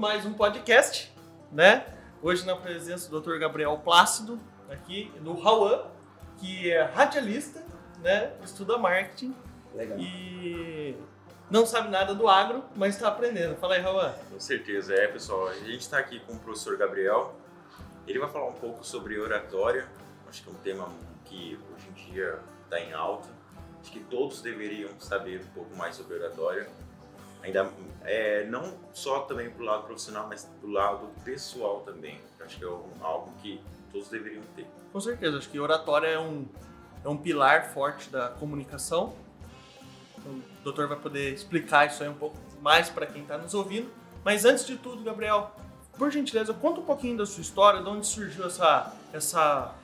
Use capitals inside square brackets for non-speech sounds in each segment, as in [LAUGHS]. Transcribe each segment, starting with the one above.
mais um podcast, né? Hoje na presença do Dr. Gabriel Plácido, aqui do Rauan, que é radialista, né? Estuda marketing Legal. e não sabe nada do agro, mas está aprendendo. Fala aí, Rauan. Com certeza, é pessoal. A gente está aqui com o professor Gabriel. Ele vai falar um pouco sobre oratória. Acho que é um tema que hoje em dia está em alta. Acho que todos deveriam saber um pouco mais sobre oratória. Ainda é, não só também para o lado profissional, mas do lado pessoal também. Acho que é um- algo que todos deveriam ter. Com certeza, acho que oratória é um, é um pilar forte da comunicação. Então, O doutor vai poder explicar isso aí um pouco mais para quem está nos ouvindo. Mas antes de tudo, Gabriel, por gentileza, conta um pouquinho da sua história, de onde surgiu essa, essa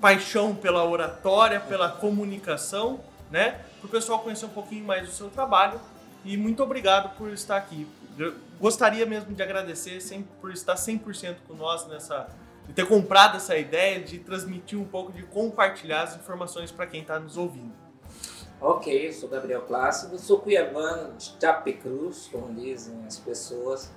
paixão pela oratória, pela comunicação, né? Para o pessoal conhecer um pouquinho mais do seu trabalho. E muito obrigado por estar aqui. Eu gostaria mesmo de agradecer sempre por estar 100% com nós nessa, de ter comprado essa ideia de transmitir um pouco, de compartilhar as informações para quem está nos ouvindo. Ok, eu sou Gabriel Plácido, sou cuiabano de Chapecruz, como dizem as pessoas.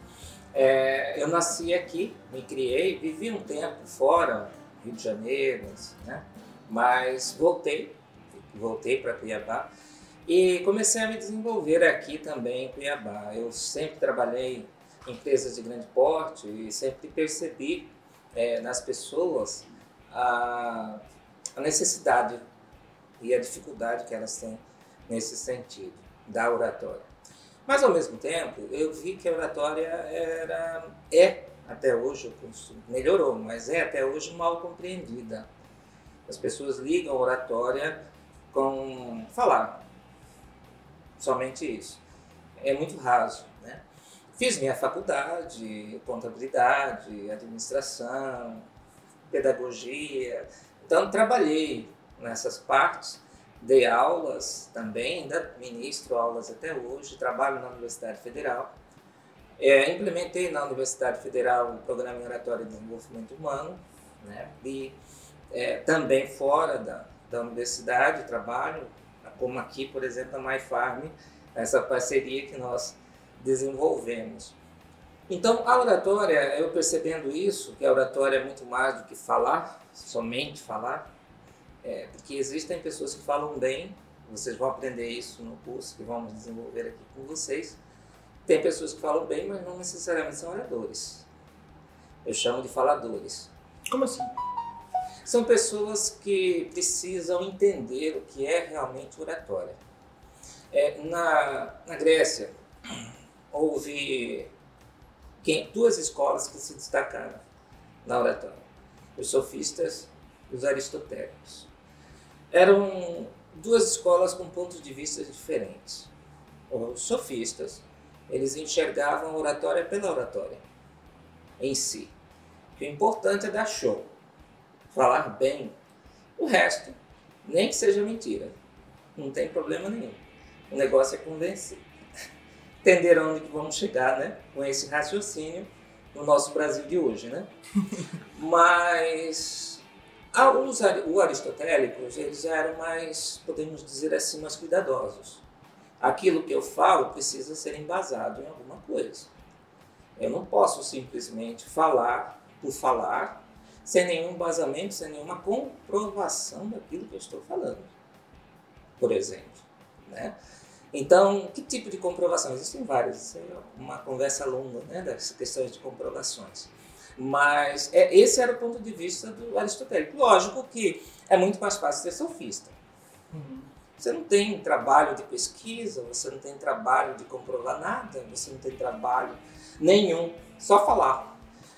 É, eu nasci aqui, me criei, vivi um tempo fora, Rio de Janeiro, né? mas voltei, voltei para Cuiabá e comecei a me desenvolver aqui também em Cuiabá. Eu sempre trabalhei em empresas de grande porte e sempre percebi é, nas pessoas a, a necessidade e a dificuldade que elas têm nesse sentido da oratória. Mas ao mesmo tempo, eu vi que a oratória era é até hoje, melhorou, mas é até hoje mal compreendida. As pessoas ligam oratória com falar, somente isso. É muito raso, né? Fiz minha faculdade, contabilidade, administração, pedagogia, então trabalhei nessas partes, dei aulas também, ainda ministro aulas até hoje, trabalho na Universidade Federal. É, implementei na Universidade Federal o Programa em Oratória de Desenvolvimento Humano, né? e é, também fora da, da universidade trabalho, como aqui, por exemplo, na MyFarm, essa parceria que nós desenvolvemos. Então, a oratória, eu percebendo isso, que a oratória é muito mais do que falar, somente falar, é, porque existem pessoas que falam bem, vocês vão aprender isso no curso que vamos desenvolver aqui com vocês. Tem pessoas que falam bem, mas não necessariamente são oradores. Eu chamo de faladores. Como assim? São pessoas que precisam entender o que é realmente oratória. É, na, na Grécia, houve quem- duas escolas que se destacaram na oratória: os sofistas e os aristotélicos. Eram duas escolas com pontos de vista diferentes. Os sofistas, eles enxergavam a oratória pela oratória em si. O importante é dar show, falar bem. O resto, nem que seja mentira, não tem problema nenhum. O negócio é convencer. [LAUGHS] Entenderam onde que vamos chegar, né? Com esse raciocínio no nosso Brasil de hoje, né? [LAUGHS] Mas ari- os aristotélicos, eles eram mais, podemos dizer assim, mais cuidadosos. Aquilo que eu falo precisa ser embasado em alguma coisa. Eu não posso simplesmente falar por falar, sem nenhum embasamento, sem nenhuma comprovação daquilo que eu estou falando. Por exemplo. Né? Então, que tipo de comprovação? Existem várias, isso é uma conversa longa né, das questões de comprovações. Mas é, esse era o ponto de vista do aristotélico. Lógico que é muito mais fácil ser sofista. Você não tem trabalho de pesquisa, você não tem trabalho de comprovar nada, você não tem trabalho nenhum, só falar.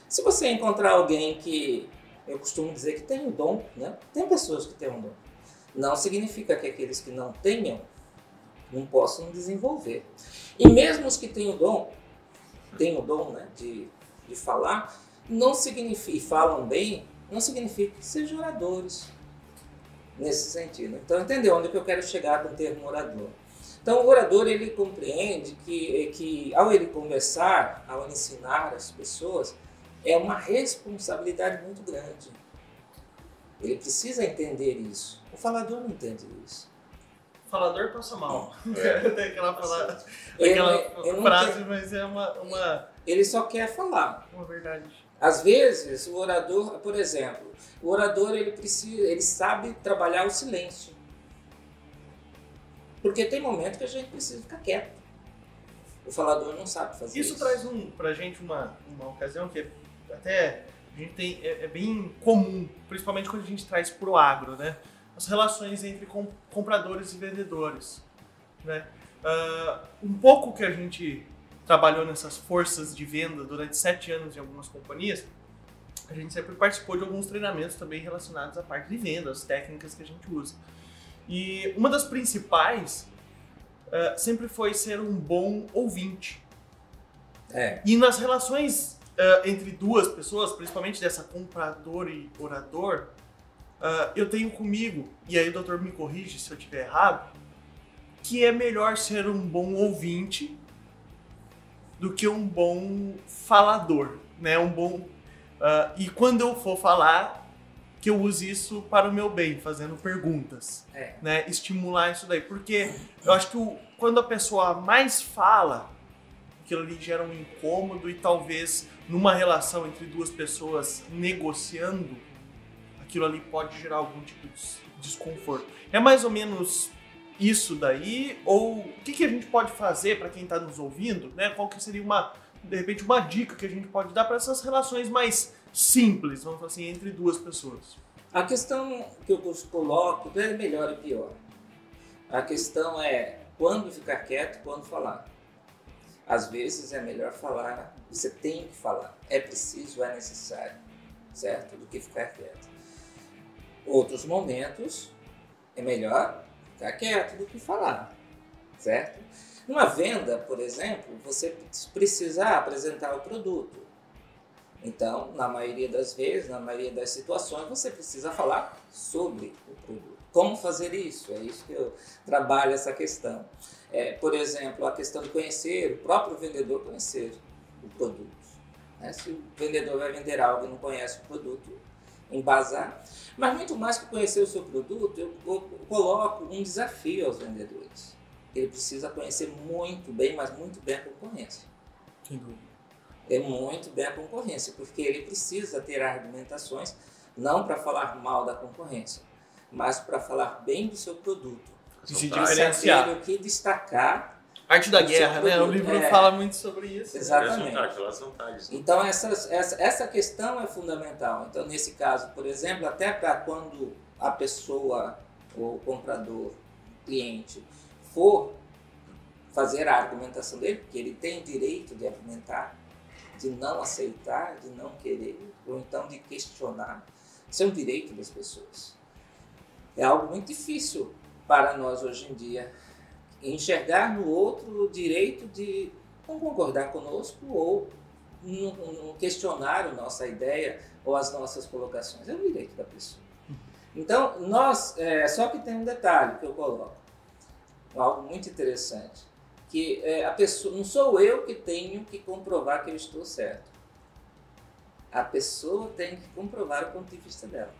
Se você encontrar alguém que eu costumo dizer que tem um dom, né? Tem pessoas que têm um dom. Não significa que aqueles que não tenham não possam desenvolver. E mesmo os que têm o dom, têm o dom né, de, de falar, não significa, e falam bem, não significa que sejam oradores nesse sentido. Então, entendeu onde que eu quero chegar com o termo orador? Então, o orador ele compreende que, que ao ele conversar, ao ensinar as pessoas, é uma responsabilidade muito grande. Ele precisa entender isso. O falador não entende isso. Falador passa mal. É. [LAUGHS] Tem aquela, fala- Ele- aquela ele não frase, tem- mas é uma, uma, ele só quer falar. Uma verdade. Às vezes, o orador, por exemplo, o orador ele precisa, ele sabe trabalhar o silêncio. Porque tem momentos que a gente precisa ficar quieto. O falador não sabe fazer isso. Isso traz um, pra gente uma, uma ocasião que até a gente tem, é, é bem comum, principalmente quando a gente traz pro agro, né? As relações entre com- compradores e vendedores, né? Ah, um pouco que a gente trabalhou nessas forças de venda durante sete anos em algumas companhias, a gente sempre participou de alguns treinamentos também relacionados à parte de venda, as técnicas que a gente usa. E uma das principais ah, sempre foi ser um bom ouvinte. É. E nas relações ah, entre duas pessoas, principalmente dessa comprador e orador, ah, eu tenho comigo, e aí o doutor me corrige se eu estiver errado, que é melhor ser um bom ouvinte do que um bom falador, né? Um bom ah, e quando eu for falar, que eu use isso para o meu bem, fazendo perguntas É. né, estimular isso daí. Porque eu acho que o- quando a pessoa mais fala, aquilo ali gera um incômodo e talvez numa relação entre duas pessoas negociando, aquilo ali pode gerar algum tipo de des- desconforto. É mais ou menos isso daí? Ou o que, que a gente pode fazer para quem está nos ouvindo? Né? Qual que seria uma, de repente, uma dica que a gente pode dar para essas relações mais simples, vamos falar assim, entre duas pessoas? A questão que eu coloco não é melhor e pior. A questão é quando ficar quieto, quando falar. Às vezes é melhor falar, você tem que falar. É preciso, é necessário, certo? Do que ficar quieto. Outros momentos é melhor ficar quieto do que falar, certo? Numa venda, por exemplo, você precisa apresentar o produto. Então, na maioria das vezes, na maioria das situações, você precisa falar sobre o produto. Como fazer isso? É isso que eu trabalho essa questão. É, por exemplo, a questão de conhecer, o próprio vendedor conhecer o produto. né? Se o vendedor vai vender algo e não conhece o produto, embasar. Mas muito mais que conhecer o seu produto, eu, eu coloco um desafio aos vendedores. Ele precisa conhecer muito bem, mas muito bem a concorrência Sem dúvida. é muito bem a concorrência, porque ele precisa ter argumentações não para falar mal da concorrência, mas para falar bem do seu produto. E se diferenciar. O que destacar. Arte da O guerra, né? O livro é. fala muito sobre isso. Exatamente. Né? Então, essas, essa, essa questão é fundamental. Então, nesse caso, por exemplo, até para quando a pessoa, o comprador, cliente, for fazer a argumentação dele, porque ele tem direito de argumentar, de não aceitar, de não querer, ou então de questionar. Isso é um direito das pessoas. É algo muito difícil para nós hoje em dia enxergar no outro o direito de não concordar conosco ou não, questionar a nossa ideia ou as nossas colocações. É o direito da pessoa. Então, nós, é, só que tem um detalhe que eu coloco, algo muito interessante, que é, a pessoa, não sou eu que tenho que comprovar que eu estou certo. A pessoa tem que comprovar o ponto de vista dela.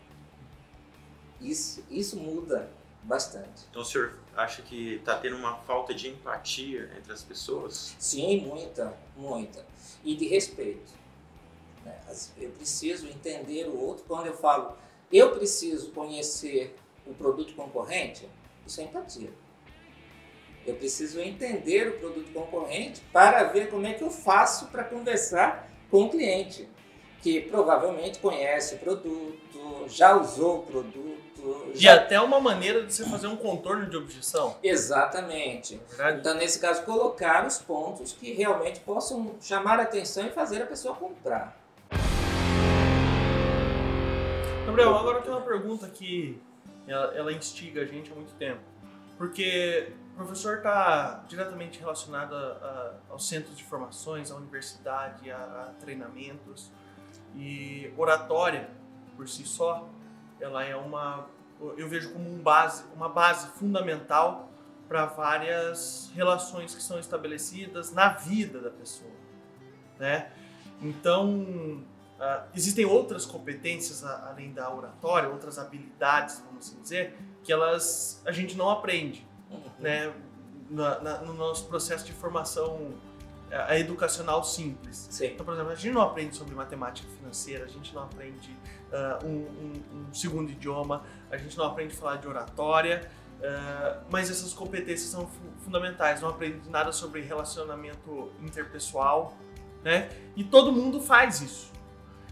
Isso, isso muda bastante. Então o senhor acha que está tendo uma falta de empatia entre as pessoas? Sim, muita, muita. E de respeito. né? Eu preciso entender o outro. Quando eu falo, eu preciso conhecer o produto concorrente, isso é empatia. Eu preciso entender o produto concorrente para ver como é que eu faço para conversar com o cliente, que provavelmente conhece o produto, já usou o produto, E já... até uma maneira de você fazer um contorno de objeção. Exatamente. verdade? Então, nesse caso, colocar os pontos que realmente possam chamar a atenção e fazer a pessoa comprar. Gabriel, agora tenho uma pergunta que ela, ela instiga a gente há muito tempo. Porque o professor está diretamente relacionado a- a- aos centros de formações, à universidade, a, a treinamentos. E oratória, por si só, ela é uma. Eu vejo como um base, uma base fundamental para várias relações que são estabelecidas na vida da pessoa. Né? Então, ah, existem outras competências além da oratória, outras habilidades, vamos assim dizer, que elas a gente não aprende, né? Na- na- no nosso processo de formação a educacional simples. Sim. Então, por exemplo, a gente não aprende sobre matemática financeira, a gente não aprende uh, um, um, um, segundo idioma, a gente não aprende a falar de oratória, uh, mas essas competências são fu fundamentais. Não aprende nada sobre relacionamento interpessoal, né? E todo mundo faz isso.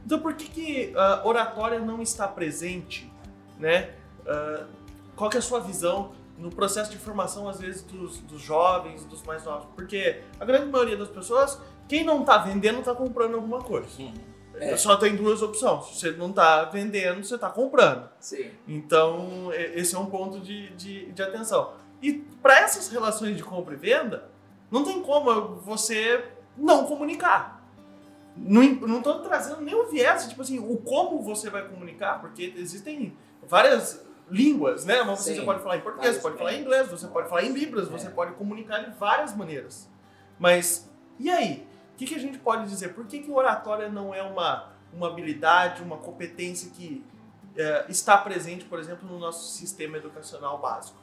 Então, por que, que uh, oratória não está presente, né? qual que é a sua visão no processo de formação, às vezes, dos, dos jovens, dos mais novos. Porque a grande maioria das pessoas, quem não está vendendo, está comprando alguma coisa. É. Só tem duas opções. Se você não está vendendo, você está comprando. Sim. Então, esse é um ponto de, de, de atenção. E para essas relações de compra e venda, não tem como você não comunicar. Não estou trazendo nenhum viés, tipo assim, o como você vai comunicar, porque existem várias línguas, né? Mas você, pode falar em português, você pode falar em inglês, você pode falar em libras, é. você pode comunicar de várias maneiras. Mas, e aí? O que, que a gente pode dizer? Por que, que oratória não é uma, uma habilidade, uma competência que é, está presente, por exemplo, no nosso sistema educacional básico?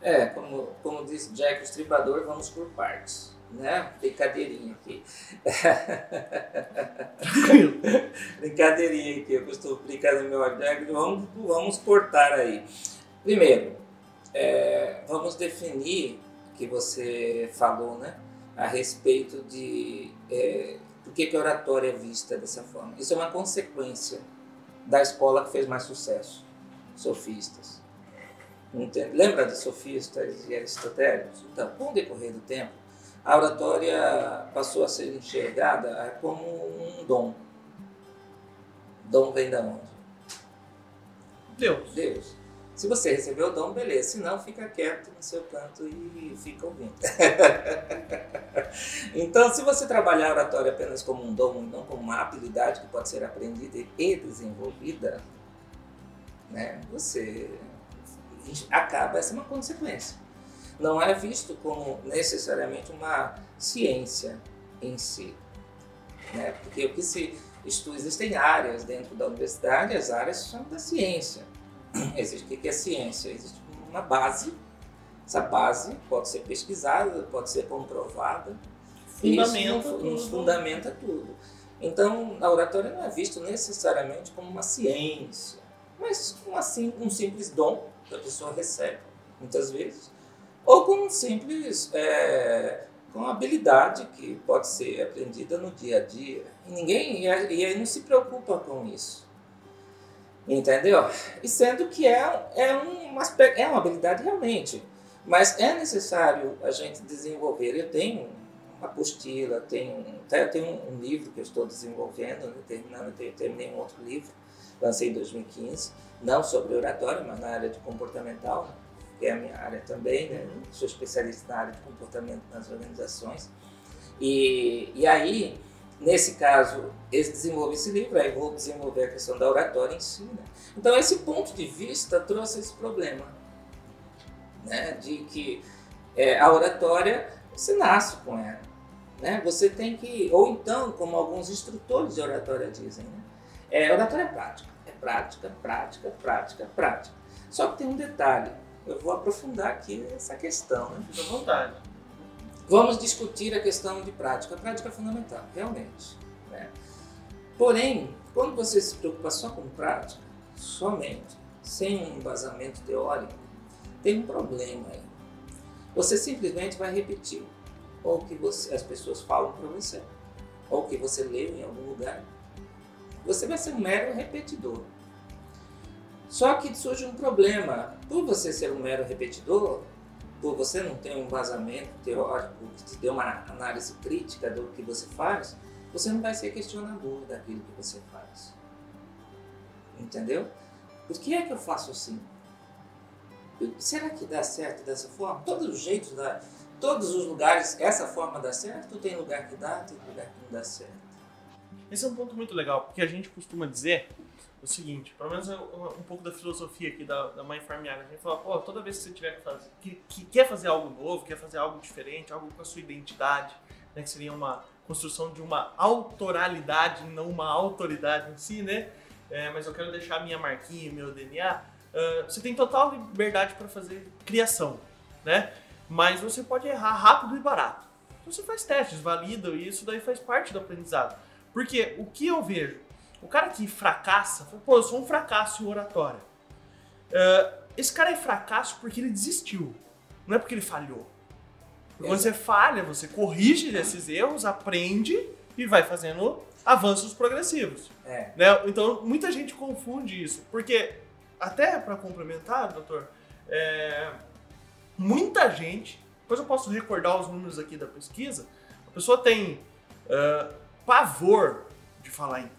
É, como, como disse Jack o Estripador, vamos por partes né? Brincadeirinha aqui. [LAUGHS] Brincadeirinha aqui, eu estou brincando no meu artigo. Vamos, vamos cortar aí. Primeiro, é, vamos definir que você falou, né? A respeito de é, por que, que a oratória é vista dessa forma. Isso é uma consequência da escola que fez mais sucesso, sofistas. Lembra de sofistas e aristotélicos? Então, com o decorrer do tempo, a oratória passou a ser enxergada como um dom. Dom vem da onde? Deus. Deus. Se você recebeu o dom, beleza. Se não, fica quieto no seu canto e fica ouvindo. [LAUGHS] então, se você trabalhar a oratória apenas como um dom, não como uma habilidade que pode ser aprendida e desenvolvida, né, você acaba, essa é uma consequência não é visto como necessariamente uma ciência em si. Né? Porque o que se estuda, existem áreas dentro da universidade, as áreas são da ciência. [CLEARS THROAT] Existe o que é ciência? Existe uma base, essa base pode ser pesquisada, pode ser comprovada. Fundamenta isso nos, fundamenta tudo. Então, a oratória não é visto necessariamente como uma ciência, mas assim, um simples dom que a pessoa recebe, muitas vezes, ou com um simples é, com habilidade que pode ser aprendida no dia a dia. E ninguém e aí não se preocupa com isso. Entendeu? E sendo que é, é, um é uma habilidade realmente, mas é necessário a gente desenvolver. Eu tenho uma apostila, tenho, até tenho um, livro que eu estou desenvolvendo, né, terminando, terminei um outro livro, lancei em 2015, não sobre oratória, mas na área de comportamental, que é a minha área também, né? Sou especialista na área de comportamento nas organizações. E, e aí, nesse caso, eu desenvolvi esse livro, aí vou desenvolver a questão da oratória em si. Né? Então, esse ponto de vista trouxe esse problema, né? de que é, a oratória, você nasce com ela. Né? Você tem que, ou então, como alguns instrutores de oratória dizem, né? é, oratória é prática, é prática, prática, prática, prática. Só que tem um detalhe, eu vou aprofundar aqui essa questão. Né? Fique à vontade. Vamos discutir a questão de prática. A prática é fundamental, realmente. Né? Porém, quando você se preocupa só com prática, somente, sem um embasamento teórico, tem um problema aí. Você simplesmente vai repetir ou o que você, as pessoas falam para você, ou o que você leu em algum lugar. Você vai ser um mero repetidor. Só que surge um problema. Por você ser um mero repetidor, por você não ter um embasamento teórico que te dê uma análise crítica do que você faz, você não vai ser questionador daquilo que você faz. Entendeu? Por que é que eu faço assim? Será que dá certo dessa forma? Todos os jeitos dá. Todos os lugares, essa forma dá certo? Tem lugar que dá, tem lugar que não dá certo. Esse é um ponto muito legal, porque a gente costuma dizer o seguinte, pelo menos um pouco da filosofia aqui da, da mãe farmeada. A gente fala, pô, toda vez que você tiver que fazer, que, que, quer fazer algo novo, quer fazer algo diferente, algo com a sua identidade, né, que seria uma construção de uma autoralidade, não uma autoridade em si, né? É, mas eu quero deixar minha marquinha, meu DNA. Uh, você tem total liberdade para fazer criação, né? Mas você pode errar rápido e barato. Então você faz testes, valida isso, daí faz parte do aprendizado. Porque o que eu vejo, o cara que fracassa, pô, eu sou um fracasso em oratória. Uh, esse cara é fracasso porque ele desistiu, não é porque ele falhou. Porque quando você falha, você corrige esses erros, aprende e vai fazendo avanços progressivos. É. Né? Então, muita gente confunde isso. Porque, até para complementar, doutor, é, muita gente, depois eu posso recordar os números aqui da pesquisa, a pessoa tem uh, pavor de falar em.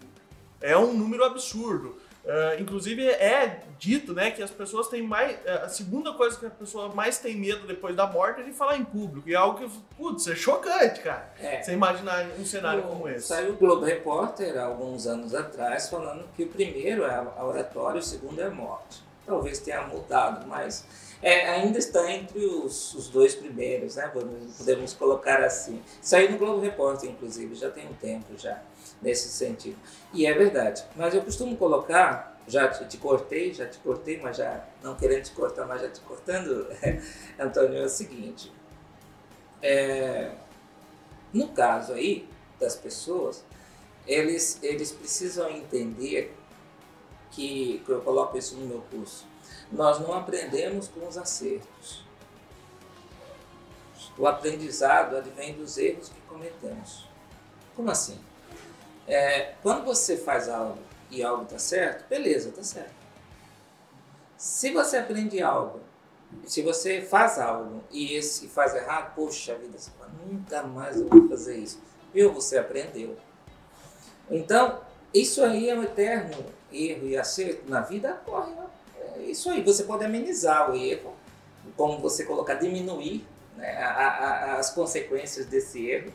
É um número absurdo. Uh, inclusive é dito, né, que as pessoas têm mais a segunda coisa que a pessoa mais tem medo depois da morte é de falar em público. E é algo que, putz, é chocante, cara. É. Você imaginar um cenário O- como esse. Saiu o Globo Repórter há alguns anos atrás falando que o primeiro é a oratória e o segundo é a morte. Talvez tenha mudado, mas é, ainda está entre os, os dois primeiros, né? Podemos colocar assim. Saiu no Globo Repórter, inclusive, já tem um tempo já, nesse sentido. E é verdade. Mas eu costumo colocar, já te, te cortei, já te cortei, mas já não querendo te cortar, mas já te cortando, [LAUGHS] Antônio, é o seguinte. É, no caso aí das pessoas, eles, eles precisam entender que, que eu coloco isso no meu curso, nós não aprendemos com os acertos. O aprendizado advém dos erros que cometemos. Como assim? É, quando você faz algo e algo está certo, beleza, está certo. Se você aprende algo, se você faz algo e esse faz errado, poxa vida, você nunca mais eu vou fazer isso. Viu? Você aprendeu. Então, isso aí é um eterno erro e acerto na vida, ocorre. né? É isso aí, você pode amenizar o erro, como você colocar, diminuir né, a- a- as consequências desse erro.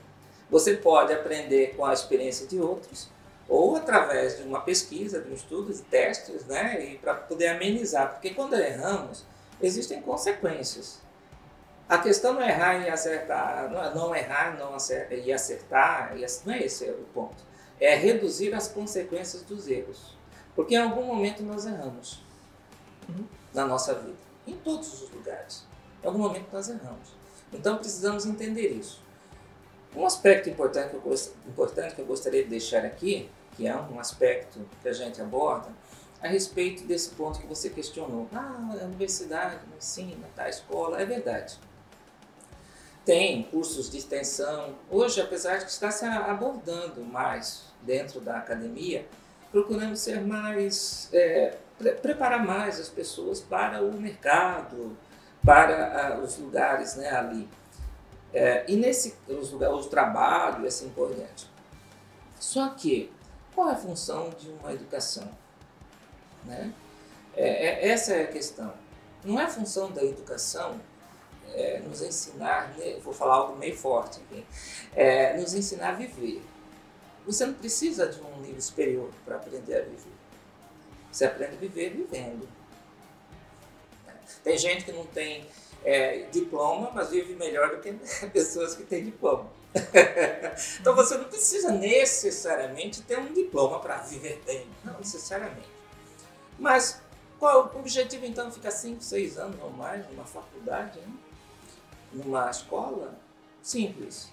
Você pode aprender com a experiência de outros, ou através de uma pesquisa, de um estudo, de testes, né, e para poder amenizar. Porque quando erramos, existem consequências. A questão não é errar e acertar, não, é não errar não acer- e acertar, e ac- não é esse o ponto. É reduzir as consequências dos erros. Porque em algum momento nós erramos Uhum. na nossa vida, em todos os lugares. Em algum momento nós erramos. Então precisamos entender isso. Um aspecto importante que eu, importante que eu gostaria de deixar aqui, que é um aspecto que a gente aborda, a respeito desse ponto que você questionou. Ah, a universidade não ensina, tá, a escola. É verdade. Tem cursos de extensão. Hoje, apesar de está se abordando mais dentro da academia, procurando ser mais, é, pre- preparar mais as pessoas para o mercado, para ah, os lugares né, ali. É, e nesse os lugares, o trabalho e assim por diante. Só que, qual é a função de uma educação? Né? É, é- essa é a questão. Não é função da educação é, nos ensinar, né, vou falar algo meio forte aqui, é, nos ensinar a viver. Você não precisa de um nível superior para aprender a viver. Você aprende a viver vivendo. Tem gente que não tem é, diploma, mas vive melhor do que [LAUGHS] pessoas que têm diploma. [LAUGHS] então você não precisa necessariamente ter um diploma para viver bem, não necessariamente. Mas qual o objetivo então ficar 5, 6 anos ou mais numa faculdade, né? numa escola? Simples.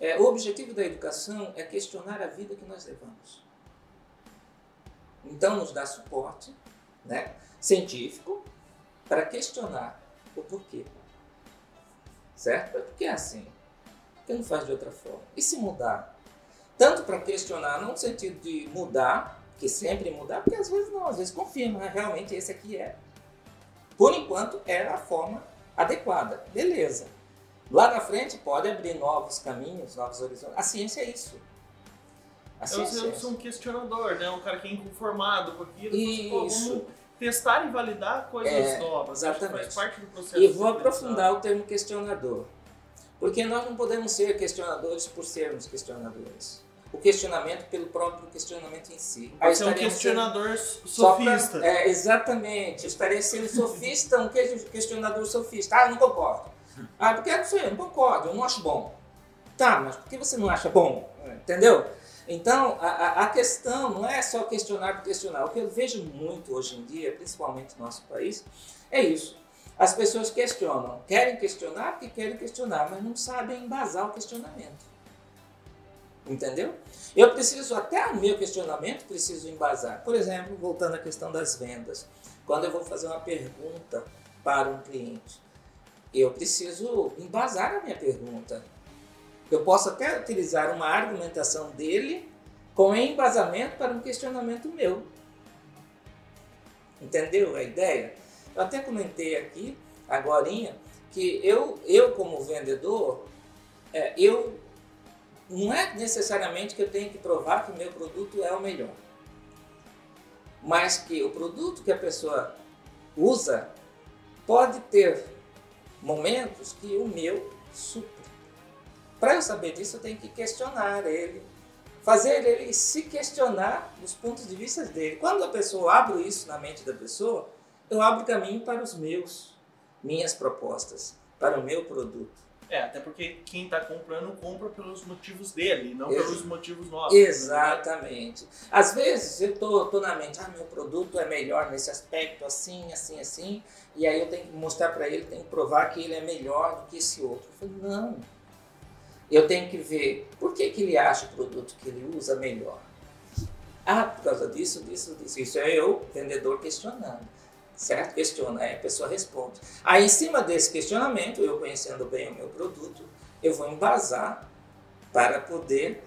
É, o objetivo da educação é questionar a vida que nós levamos. Então nos dá suporte né, científico para questionar o porquê. Certo? Por que é assim? Por que não faz de outra forma? E se mudar? Tanto para questionar, não no sentido de mudar, que sempre mudar, porque às vezes não, às vezes confirma, "Ah, realmente esse aqui é. Por enquanto é a forma adequada, beleza. Lá na frente pode abrir novos caminhos, novos horizontes. A ciência é isso. A Eu ciência sou, é eu sou um questionador, né? Um cara que é inconformado com aquilo. Pô, Isso. Vamos testar e validar coisas É, novas. Exatamente. Faz parte do processo. E vou aprofundar o termo questionador. Porque nós não podemos ser questionadores por sermos questionadores. O questionamento pelo próprio questionamento em si. Você é um questionador sendo- só pra- sofista. é, exatamente. Eu estaria sendo sofista, um que- questionador sofista. Ah, eu não concordo. Ah, porque sei, eu não concordo, eu não acho bom. Tá, mas por que você não acha bom? Entendeu? Então, a, a- questão não é só questionar por questionar. O que eu vejo muito hoje em dia, principalmente no nosso país, é isso. As pessoas questionam, querem questionar porque querem questionar, mas não sabem embasar o questionamento. Entendeu? Eu preciso, até o meu questionamento, preciso embasar. Por exemplo, voltando à questão das vendas. Quando eu vou fazer uma pergunta para um cliente, eu preciso embasar a minha pergunta. Eu posso até utilizar uma argumentação dele com embasamento para um questionamento meu. Entendeu a ideia? Eu até comentei aqui, agora, que eu, eu como vendedor, é, eu não é necessariamente que eu tenho que provar que o meu produto é o melhor, mas que o produto que a pessoa usa pode ter momentos que o meu supre. Para eu saber disso, eu tenho que questionar ele, fazer ele se questionar dos pontos de vista dele. Quando a pessoa abre isso na mente da pessoa, eu abro caminho para os meus, minhas propostas, para o meu produto. É, até porque quem está comprando compra pelos motivos dele, não Ex pelos motivos nossos. Né? Exatamente. Né? Às vezes eu tô, tô na mente, ah, meu produto é melhor nesse aspecto, assim, assim, assim, e aí eu tenho que mostrar para ele, tenho que provar que ele é melhor do que esse outro. Eu falei, não. Eu tenho que ver por que, que ele acha o produto que ele usa melhor. Ah, por causa disso, disso, disso. Isso é eu, vendedor, questionando certo? Questiona, aí a pessoa responde. Aí, em cima desse questionamento, eu conhecendo bem o meu produto, eu vou embasar para poder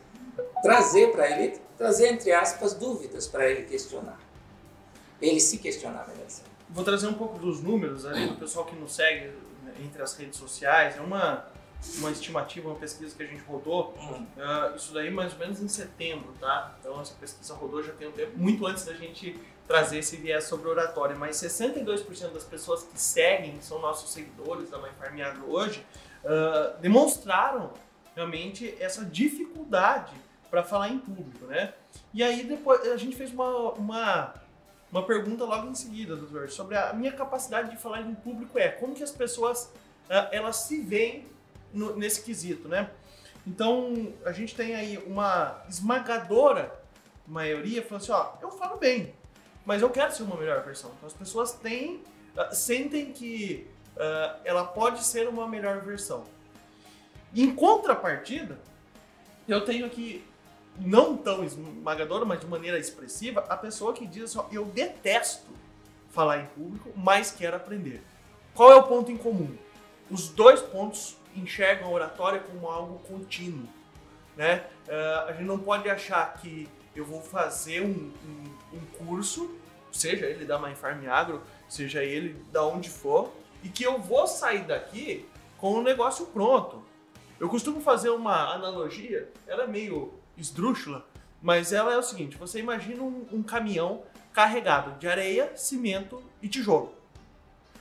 trazer para ele, trazer entre aspas, dúvidas para ele questionar. Ele se questionar, melhor. Vou trazer um pouco dos números ali do pessoal que nos segue né, entre as redes sociais. É uma, uma estimativa, uma pesquisa que a gente rodou. Hum. Uh, isso daí mais ou menos em setembro, tá? Então essa pesquisa rodou já tem um tempo, muito antes da gente trazer esse viés sobre oratória, mas 62% das pessoas que seguem, são nossos seguidores da MyFarm Agro hoje, uh, demonstraram realmente essa dificuldade para falar em público, né? E aí depois a gente fez uma, uma, uma pergunta logo em seguida, doutor, sobre a minha capacidade de falar em público é como que as pessoas uh, elas se veem no, nesse quesito, né? Então a gente tem aí uma esmagadora maioria falando assim, ó, eu falo bem, mas eu quero ser uma melhor versão. Então as pessoas têm, uh, sentem que uh, ela pode ser uma melhor versão. Em contrapartida, eu tenho aqui, não tão esmagadora, mas de maneira expressiva, a pessoa que diz assim: ó, eu detesto falar em público, mas quero aprender. Qual é o ponto em comum? Os dois pontos enxergam a oratória como algo contínuo. Né? Uh, a gente não pode achar que eu vou fazer um, um, um curso seja ele da MyFarm Agro, seja ele da onde for, e que eu vou sair daqui com o negócio pronto. Eu costumo fazer uma analogia, ela é meio esdrúxula, mas ela é o seguinte: você imagina um, um caminhão carregado de areia, cimento e tijolo.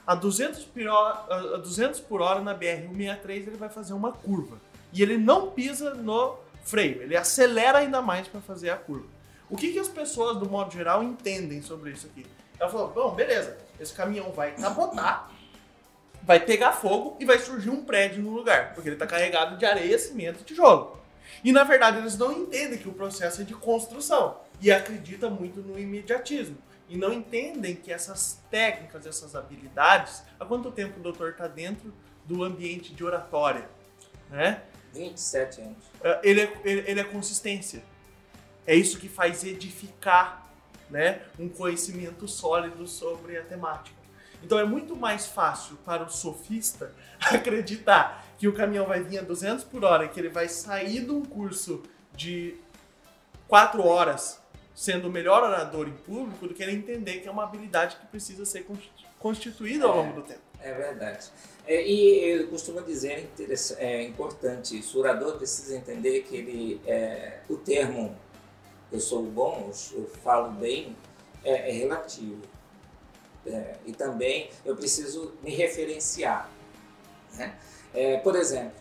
A 200 por hora, a 200 por hora na BR-163 ele vai fazer uma curva. E ele não pisa no freio, ele acelera ainda mais para fazer a curva. O que, que as pessoas, do modo geral, entendem sobre isso aqui? Ela falou: bom, beleza, esse caminhão vai capotar, vai pegar fogo e vai surgir um prédio no lugar, porque ele está carregado de areia, cimento e tijolo. E na verdade eles não entendem que o processo é de construção e acreditam muito no imediatismo. E não entendem que essas técnicas, essas habilidades, há quanto tempo o doutor está dentro do ambiente de oratória? Né? 27 anos. É, ele é, ele é consistência. É isso que faz edificar né, um conhecimento sólido sobre a temática. Então é muito mais fácil para o sofista [LAUGHS] acreditar que o caminhão vai vir a 200 por hora e que ele vai sair de um curso de 4 horas sendo o melhor orador em público do que ele entender que é uma habilidade que precisa ser constituída ao longo do tempo. É verdade. É, e eu costumo dizer, é importante isso, o orador precisa entender que ele, é, o termo eu sou bom, eu falo bem, é, é relativo. É, e também eu preciso me referenciar. Né? É, por exemplo,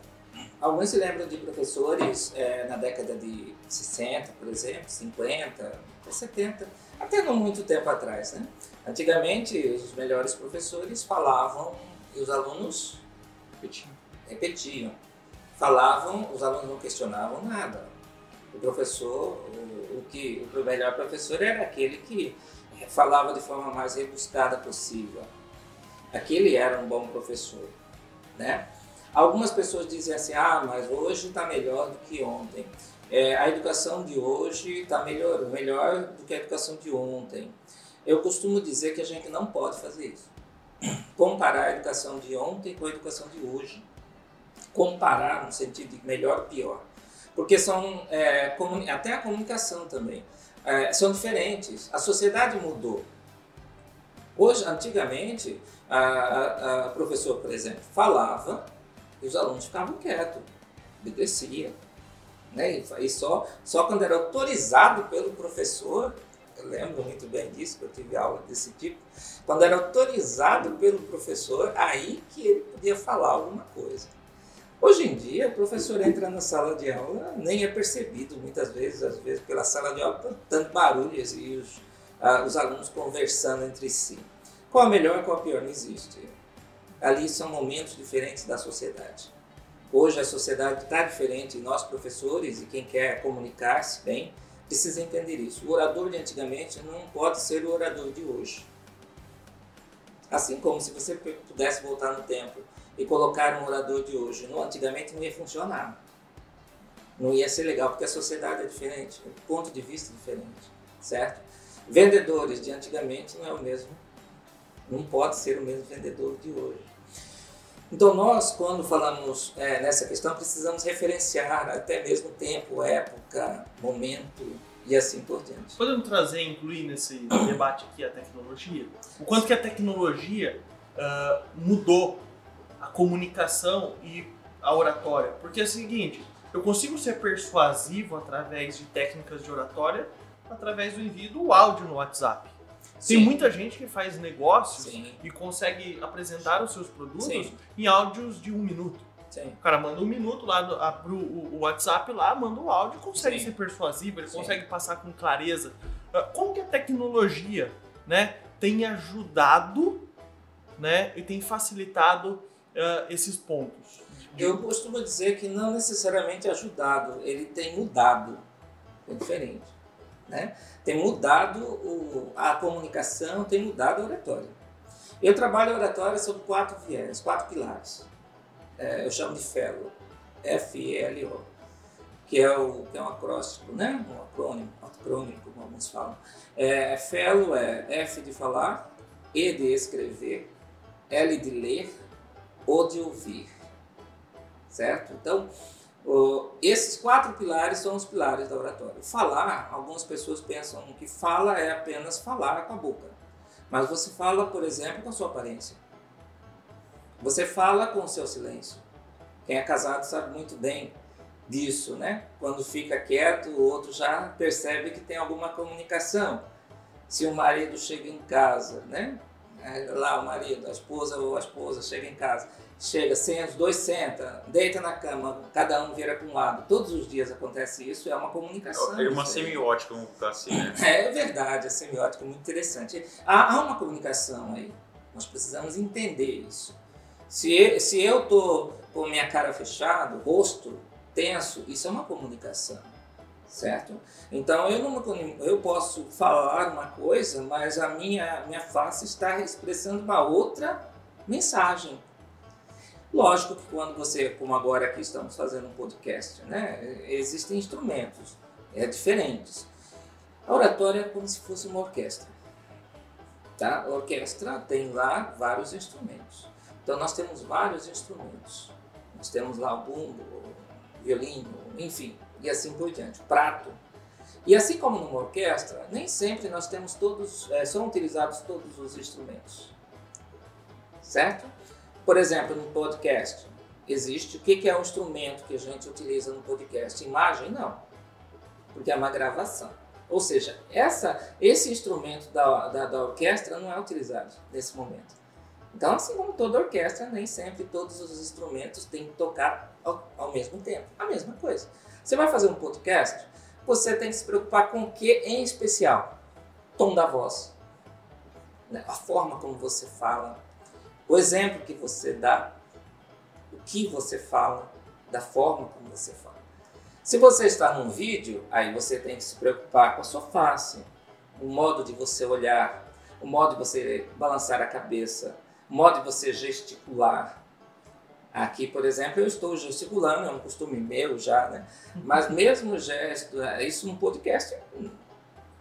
alguns se lembram de professores é, na década de 60, por exemplo, 50, 70, até não muito tempo atrás. Né? Antigamente, os melhores professores falavam e os alunos repetiam. repetiam. Falavam, os alunos não questionavam nada. O professor, o que o melhor professor era aquele que falava de forma mais rebuscada possível. aquele era um bom professor, né? Algumas pessoas dizem assim, ah, mas hoje está melhor do que ontem. É, a educação de hoje está melhor, melhor do que a educação de ontem. Eu costumo dizer que a gente não pode fazer isso. Comparar a educação de ontem com a educação de hoje. Comparar no sentido de melhor ou pior. Porque são, é, até a comunicação também, é, são diferentes. A sociedade mudou. Hoje, antigamente, a, a, a professora, por exemplo, falava e os alunos ficavam quietos, obedeciam. Né? E só, só quando era autorizado pelo professor, eu lembro muito bem disso, que eu tive aula desse tipo, quando era autorizado pelo professor, aí que ele podia falar alguma coisa. Hoje em dia, o professor entra na sala de aula, nem é percebido muitas vezes, às vezes pela sala de aula, tanto barulho e os, ah, os alunos conversando entre si. Qual a melhor, qual a pior? Não existe. Ali são momentos diferentes da sociedade. Hoje a sociedade está diferente e nós, professores, e quem quer comunicar-se bem, precisa entender isso. O orador de antigamente não pode ser o orador de hoje. Assim como se você pudesse voltar no tempo e colocar um orador de hoje, no antigamente não ia funcionar. Não ia ser legal, porque a sociedade é diferente, o ponto de vista é diferente, certo? Vendedores de antigamente não é o mesmo, não pode ser o mesmo vendedor de hoje. Então nós, quando falamos é, nessa questão, precisamos referenciar até mesmo tempo, época, momento e assim por diante. Podemos trazer, incluir nesse debate aqui a tecnologia? O quanto que a tecnologia uh, mudou a comunicação e a oratória? Porque é o seguinte, eu consigo ser persuasivo através de técnicas de oratória através do envio do áudio no WhatsApp. Sim. Tem muita gente que faz negócios Sim. e consegue apresentar os seus produtos Sim. em áudios de um minuto. O cara manda um minuto lá no, a, pro, o, WhatsApp lá, manda o áudio, consegue ser persuasivo, ele consegue passar com clareza. Ah, como que a tecnologia, né, tem ajudado, né, e tem facilitado uh, esses pontos? Eu costumo dizer que não necessariamente ajudado, ele tem mudado. É diferente, né? Tem mudado o, a comunicação, tem mudado a oratória. Eu trabalho a oratória sobre quatro viés, quatro pilares. É, eu chamo de FELO, F-E-L-O, que é, que é um acróstico, né? um acrônimo, acrônimo, como alguns falam. É, FELO é F de falar, E de escrever, L de ler, O de ouvir. Certo? Então, Esses quatro pilares são os pilares da oratória. Falar, algumas pessoas pensam que fala é apenas falar com a boca. Mas você fala, por exemplo, com a sua aparência. Você fala com o seu silêncio. Quem é casado sabe muito bem disso, né? Quando fica quieto, o outro já percebe que tem alguma comunicação. Se o marido chega em casa, né? É, lá o marido, a esposa ou a esposa chega em casa chega, senta, os dois sentam, deita na cama, cada um vira para um lado. Todos os dias acontece isso, é uma comunicação. É uma semiótica, vamos ficar assim, né? [LAUGHS] É verdade, a semiótica é muito interessante. Há, há, uma comunicação aí, nós precisamos entender isso. Se, se eu estou com minha cara fechada, rosto tenso, isso é uma comunicação, certo? Então eu, não, eu posso falar uma coisa, mas a minha, minha face está expressando uma outra mensagem. Lógico que quando você, como agora aqui estamos fazendo um podcast, né, existem instrumentos é, diferentes. A oratória é como se fosse uma orquestra. Tá? A orquestra tem lá vários instrumentos. Então nós temos vários instrumentos. Nós temos lá o bumbo, o violino, enfim, e assim por diante, prato. E assim como numa orquestra, nem sempre nós temos todos, é, são utilizados todos os instrumentos. Certo? Por exemplo, no podcast, existe o que é o instrumento que a gente utiliza no podcast? Imagem? Não, porque é uma gravação. Ou seja, essa, esse instrumento da, da, da orquestra não é utilizado nesse momento. Então, assim como toda orquestra, nem sempre todos os instrumentos têm que tocar ao, ao, mesmo tempo. A mesma coisa. Você vai fazer um podcast, você tem que se preocupar com o que em especial? Tom da voz. Né? A forma como você fala, o exemplo que você dá, o que você fala, da forma como você fala. Se você está num vídeo, aí você tem que se preocupar com a sua face, o modo de você olhar, o modo de você balançar a cabeça, o modo de você gesticular. Aqui, por exemplo, eu estou gesticulando, é um costume meu já, né? Mas mesmo o gesto, é, isso no podcast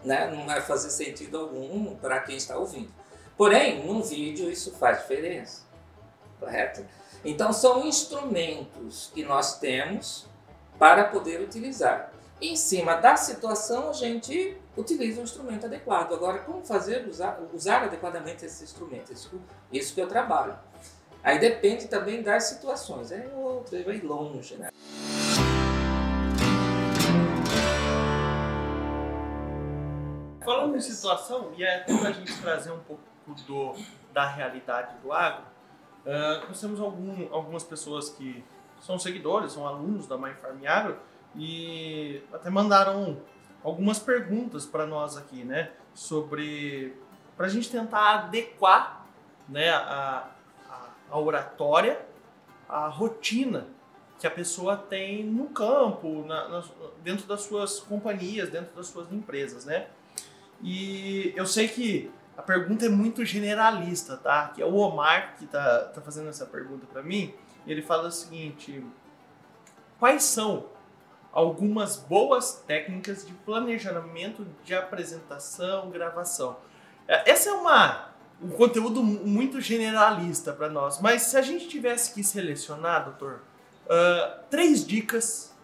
né, não vai fazer sentido algum para quem está ouvindo. Porém, num vídeo isso faz diferença, correto? Então são instrumentos que nós temos para poder utilizar. Em cima da situação, a gente utiliza um instrumento adequado. Agora, como fazer, usar, usar adequadamente esse instrumento? Isso, isso que eu trabalho. Aí depende também das situações. É outro, vai longe, né? Falando em situação, e é até para a gente trazer um pouco do, da realidade do agro, uh, nós temos algum, algumas pessoas que são seguidores, são alunos da MyFarm Agro, e até mandaram algumas perguntas para nós aqui, né? Sobre. para a gente tentar adequar né, a, a, a oratória à rotina que a pessoa tem no campo, na, na, dentro das suas companhias, dentro das suas empresas, né? E eu sei que a pergunta é muito generalista, tá? Que é o Omar que tá, tá fazendo essa pergunta para mim. Ele fala o seguinte: quais são algumas boas técnicas de planejamento de apresentação, gravação? É, essa é uma um conteúdo muito generalista para nós, mas se a gente tivesse que selecionar, doutor, uh, três dicas,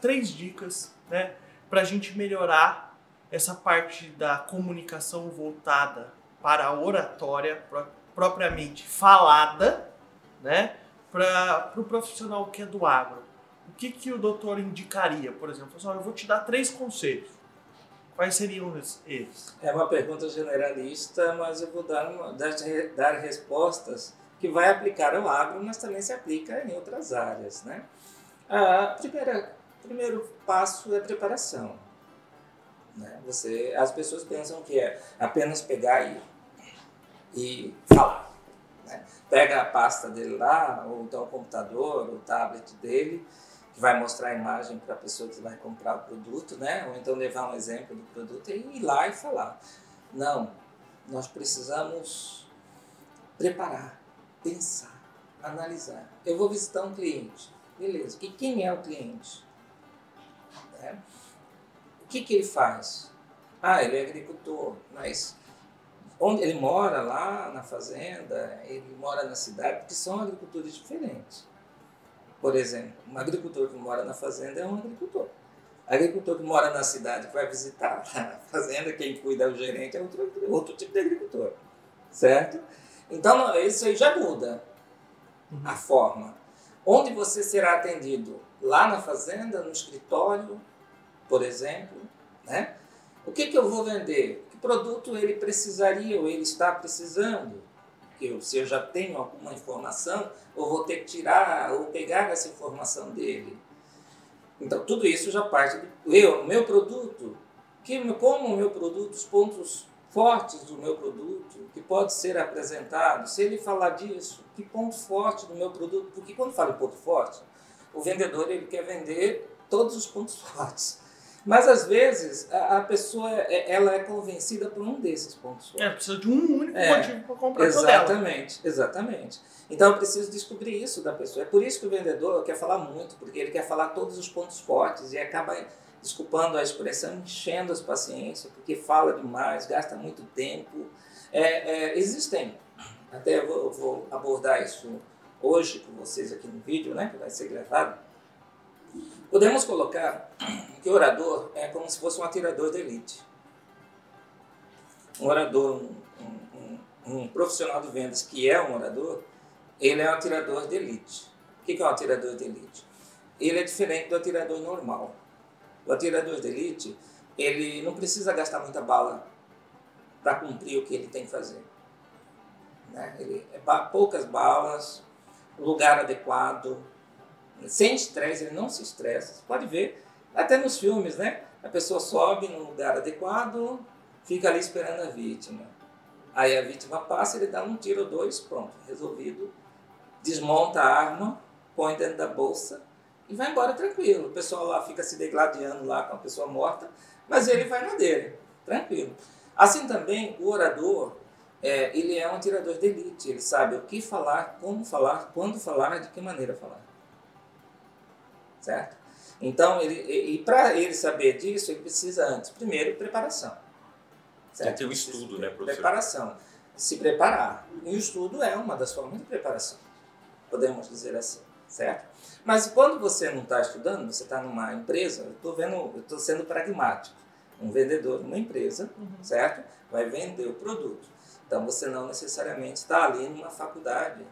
três dicas, né, para a gente melhorar essa parte da comunicação voltada para a oratória propriamente falada, né, para o pro profissional que é do agro. O que, que o doutor indicaria, por exemplo? Assim, eu vou te dar três conselhos. Quais seriam eles? É uma pergunta generalista, mas eu vou dar, uma, dar, dar respostas que vai aplicar ao agro, mas também se aplica em outras áreas. Né? A primeira, primeiro passo é preparação. Né? Você, as pessoas pensam que é apenas pegar e, e falar. Né? Pega a pasta dele lá, ou então o computador, o tablet dele, vai mostrar a imagem para a pessoa que vai comprar o produto, né? ou então levar um exemplo do produto e ir lá e falar. Não, nós precisamos preparar, pensar, analisar. Eu vou visitar um cliente, beleza, e quem é o cliente? Né? O que, que ele faz? Ah, ele é agricultor, mas onde ele mora lá na fazenda, ele mora na cidade, porque são agricultores diferentes. Por exemplo, um agricultor que mora na fazenda é um agricultor. Agricultor que mora na cidade, que vai visitar [LAUGHS] a fazenda, quem cuida é o gerente, é outro, outro tipo de agricultor. Certo? Então, isso aí já muda uhum. a forma. Onde você será atendido? Lá na fazenda, no escritório, por exemplo. Né? O que, que eu vou vender? Que produto ele precisaria ou ele está precisando? Eu, se eu já tenho alguma informação, ou vou ter que tirar ou pegar essa informação dele. Então, tudo isso já parte do eu, meu produto, que, como o meu produto, os pontos fortes do meu produto, que pode ser apresentado, se ele falar disso, que ponto forte do meu produto, porque quando fala em ponto forte, o vendedor ele quer vender todos os pontos [LAUGHS] fortes. Mas às vezes a, a, pessoa é, ela é convencida por um desses pontos. É, precisa de um único é, motivo para comprar Exatamente, exatamente. Então eu preciso descobrir isso da pessoa. É por isso que o vendedor quer falar muito, porque ele quer falar todos os pontos fortes e acaba, desculpando a expressão, enchendo as paciências, porque fala demais, gasta muito tempo. É, é, existem, até eu vou, vou abordar isso hoje com vocês aqui no vídeo, né, que vai ser gravado Podemos colocar que o orador é como se fosse um atirador de elite. Um orador, um, um, um profissional de vendas que é um orador, ele é um atirador de elite. O que é um atirador de elite? Ele é diferente do atirador normal. O atirador de elite, ele não precisa gastar muita bala para cumprir o que ele tem que fazer. Né? Ele, é poucas balas, lugar adequado, sem estresse, ele não se estressa. Você pode ver, até nos filmes, né? A pessoa sobe num lugar adequado, fica ali esperando a vítima. Aí a vítima passa, ele dá um tiro ou dois, pronto, resolvido. Desmonta a arma, põe dentro da bolsa e vai embora tranquilo. O pessoal lá fica se degladiando lá com a pessoa morta, mas ele vai na dele, tranquilo. Assim também, o orador, é, ele é um tirador de elite. Ele sabe o que falar, como falar, quando falar, de que maneira falar. Certo? Então, ele, e, e para ele saber disso, ele precisa antes, primeiro, preparação. Certo? Tem o estudo, né, professor? Preparação. Se preparar. E o estudo é uma das formas de preparação, podemos dizer assim, certo? Mas quando você não está estudando, você está numa empresa, eu estou vendo, eu estou sendo pragmático. Um vendedor numa empresa, uhum. certo? Vai vender o produto. Então você não necessariamente está ali numa faculdade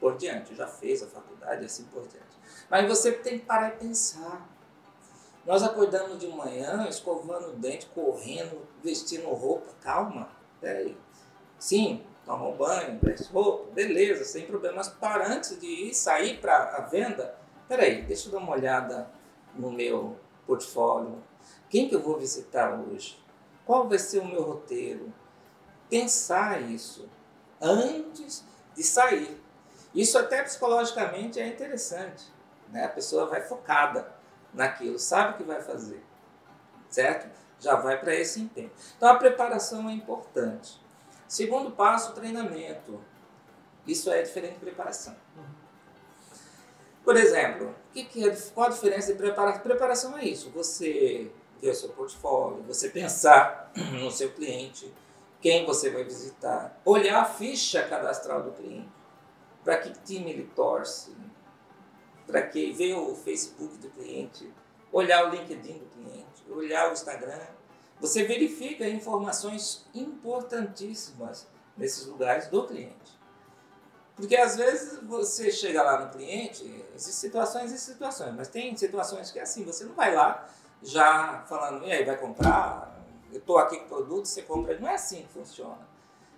por diante, já fez a faculdade assim por diante. Mas você tem que parar e pensar. Nós acordamos de manhã, escovando o dente, correndo, vestindo roupa, calma, peraí. Sim, toma um banho, veste roupa, beleza, sem problema. Mas para antes de ir sair para a venda, peraí, deixa eu dar uma olhada no meu portfólio. Quem que eu vou visitar hoje? Qual vai ser o meu roteiro? Pensar isso antes de sair. Isso até psicologicamente é interessante. Né? A pessoa vai focada naquilo, sabe o que vai fazer, certo? Já vai para esse empenho. Então a preparação é importante. Segundo passo, treinamento. Isso é diferente de preparação. Por exemplo, que que é, qual a diferença de preparação? Preparação é isso, você ver o seu portfólio, você pensar [CLEARS THROAT] no seu cliente, quem você vai visitar, olhar a ficha cadastral do cliente, para que time ele torce, para que ver o Facebook do cliente, olhar o LinkedIn do cliente, olhar o Instagram. Você verifica informações importantíssimas nesses lugares do cliente. Porque às vezes você chega lá no cliente, existem situações e situações, mas tem situações que é assim, você não vai lá já falando, e aí, vai comprar? Eu estou aqui com o produto, você compra. Não é assim que funciona.